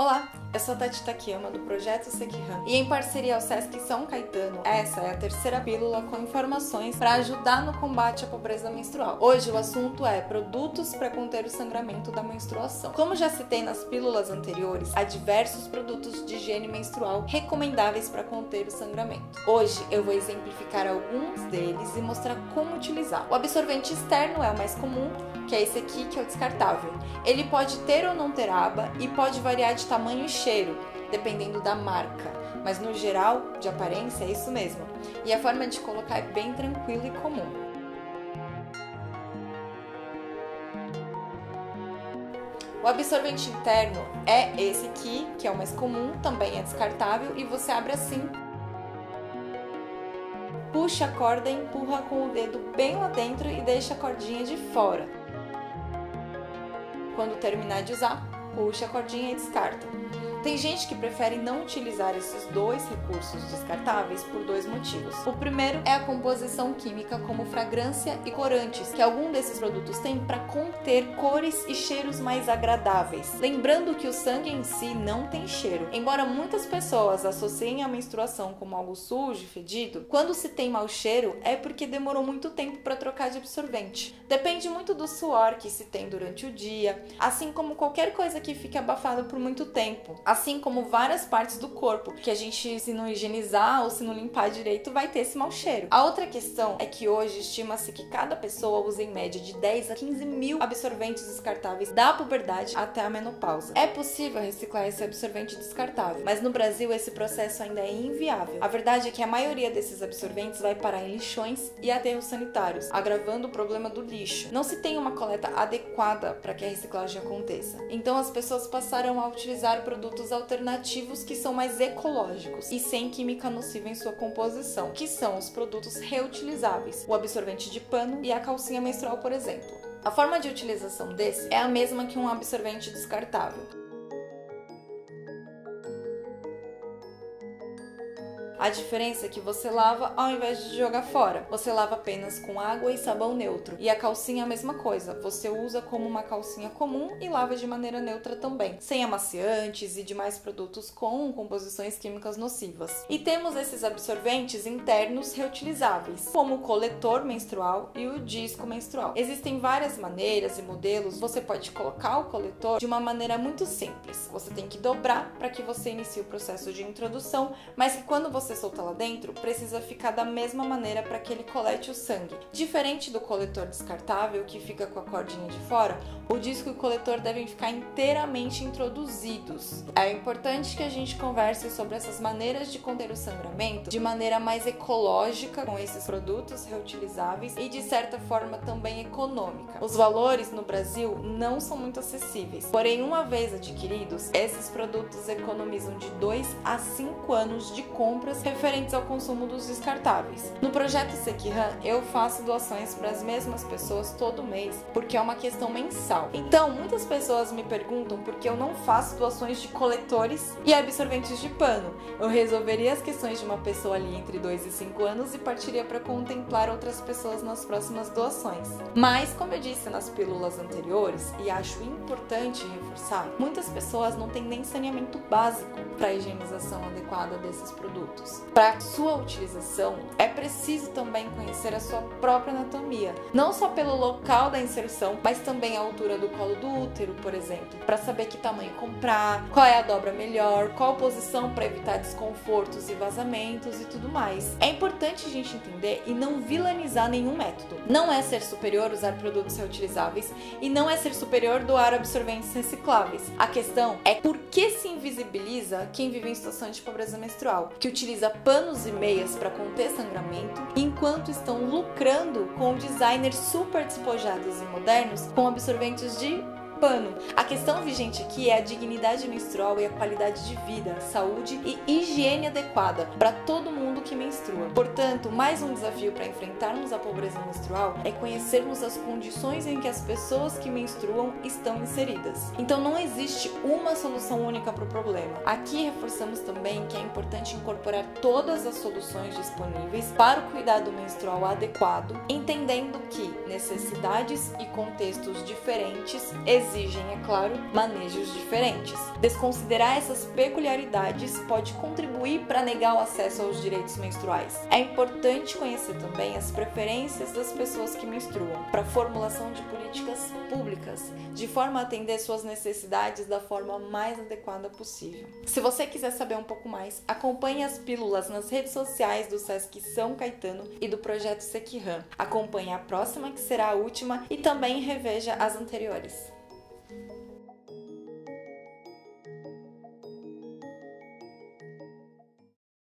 Olá, eu sou a Tati Takiyama do Projeto Sekihan e em parceria ao Sesc São Caetano, essa é a terceira pílula com informações para ajudar no combate à pobreza menstrual. Hoje o assunto é produtos para conter o sangramento da menstruação. Como já citei nas pílulas anteriores, há diversos produtos de higiene menstrual recomendáveis para conter o sangramento. Hoje eu vou exemplificar alguns deles e mostrar como utilizar. O absorvente externo é o mais comum, que é esse aqui que é o descartável. Ele pode ter ou não ter aba e pode variar de tamanho e cheiro, dependendo da marca, mas no geral, de aparência, é isso mesmo. E a forma de colocar é bem tranquila e comum. O absorvente interno é esse aqui, que é o mais comum, também é descartável e você abre assim. Puxa a corda e empurra com o dedo bem lá dentro e deixa a cordinha de fora. Quando terminar de usar, puxa a cordinha e descarta. Tem gente que prefere não utilizar esses dois recursos descartáveis por dois motivos. O primeiro é a composição química, como fragrância e corantes, que algum desses produtos tem para conter cores e cheiros mais agradáveis. Lembrando que o sangue em si não tem cheiro. Embora muitas pessoas associem a menstruação como algo sujo e fedido, quando se tem mau cheiro é porque demorou muito tempo para trocar de absorvente. Depende muito do suor que se tem durante o dia, assim como qualquer coisa que fique abafada por muito tempo assim como várias partes do corpo, que a gente, se não higienizar ou se não limpar direito, vai ter esse mau cheiro. A outra questão é que hoje estima-se que cada pessoa usa em média de 10 a 15 mil absorventes descartáveis da puberdade até a menopausa. É possível reciclar esse absorvente descartável, mas no Brasil esse processo ainda é inviável. A verdade é que a maioria desses absorventes vai parar em lixões e aterros sanitários, agravando o problema do lixo. Não se tem uma coleta adequada para que a reciclagem aconteça. Então as pessoas passaram a utilizar produtos produtos alternativos que são mais ecológicos e sem química nociva em sua composição, que são os produtos reutilizáveis, o absorvente de pano e a calcinha menstrual, por exemplo. A forma de utilização desse é a mesma que um absorvente descartável. A diferença é que você lava ao invés de jogar fora. Você lava apenas com água e sabão neutro. E a calcinha é a mesma coisa. Você usa como uma calcinha comum e lava de maneira neutra também, sem amaciantes e demais produtos com composições químicas nocivas. E temos esses absorventes internos reutilizáveis, como o coletor menstrual e o disco menstrual. Existem várias maneiras e modelos. Você pode colocar o coletor de uma maneira muito simples. Você tem que dobrar para que você inicie o processo de introdução, mas que quando você você soltar lá dentro precisa ficar da mesma maneira para que ele colete o sangue. Diferente do coletor descartável que fica com a cordinha de fora, o disco e o coletor devem ficar inteiramente introduzidos. É importante que a gente converse sobre essas maneiras de conter o sangramento de maneira mais ecológica com esses produtos reutilizáveis e de certa forma também econômica. Os valores no Brasil não são muito acessíveis, porém uma vez adquiridos, esses produtos economizam de 2 a 5 anos de compras referentes ao consumo dos descartáveis. No projeto Sekihan, eu faço doações para as mesmas pessoas todo mês, porque é uma questão mensal. Então, muitas pessoas me perguntam por que eu não faço doações de coletores e absorventes de pano. Eu resolveria as questões de uma pessoa ali entre 2 e 5 anos e partiria para contemplar outras pessoas nas próximas doações. Mas, como eu disse nas pílulas anteriores, e acho importante reforçar, muitas pessoas não têm nem saneamento básico para a higienização adequada desses produtos. Para sua utilização, é preciso também conhecer a sua própria anatomia, não só pelo local da inserção, mas também a altura do colo do útero, por exemplo, para saber que tamanho comprar, qual é a dobra melhor, qual posição para evitar desconfortos e vazamentos e tudo mais. É importante a gente entender e não vilanizar nenhum método. Não é ser superior usar produtos reutilizáveis e não é ser superior doar absorventes recicláveis. A questão é por que se invisibiliza quem vive em situação de pobreza menstrual, que utiliza utiliza panos e meias para conter sangramento, enquanto estão lucrando com designers super despojados e modernos com absorventes de pano. A questão vigente aqui é a dignidade menstrual e a qualidade de vida, saúde e higiene adequada para todo mundo que menstrua. Portanto, mais um desafio para enfrentarmos a pobreza menstrual é conhecermos as condições em que as pessoas que menstruam estão inseridas. Então não existe uma solução única para o problema. Aqui reforçamos também que é importante incorporar todas as soluções disponíveis para o cuidado menstrual adequado, entendendo que necessidades e contextos diferentes existem exigem, é claro, manejos diferentes. Desconsiderar essas peculiaridades pode contribuir para negar o acesso aos direitos menstruais. É importante conhecer também as preferências das pessoas que menstruam para formulação de políticas públicas, de forma a atender suas necessidades da forma mais adequada possível. Se você quiser saber um pouco mais, acompanhe as pílulas nas redes sociais do Sesc São Caetano e do projeto Sequiram. Acompanhe a próxima, que será a última, e também reveja as anteriores.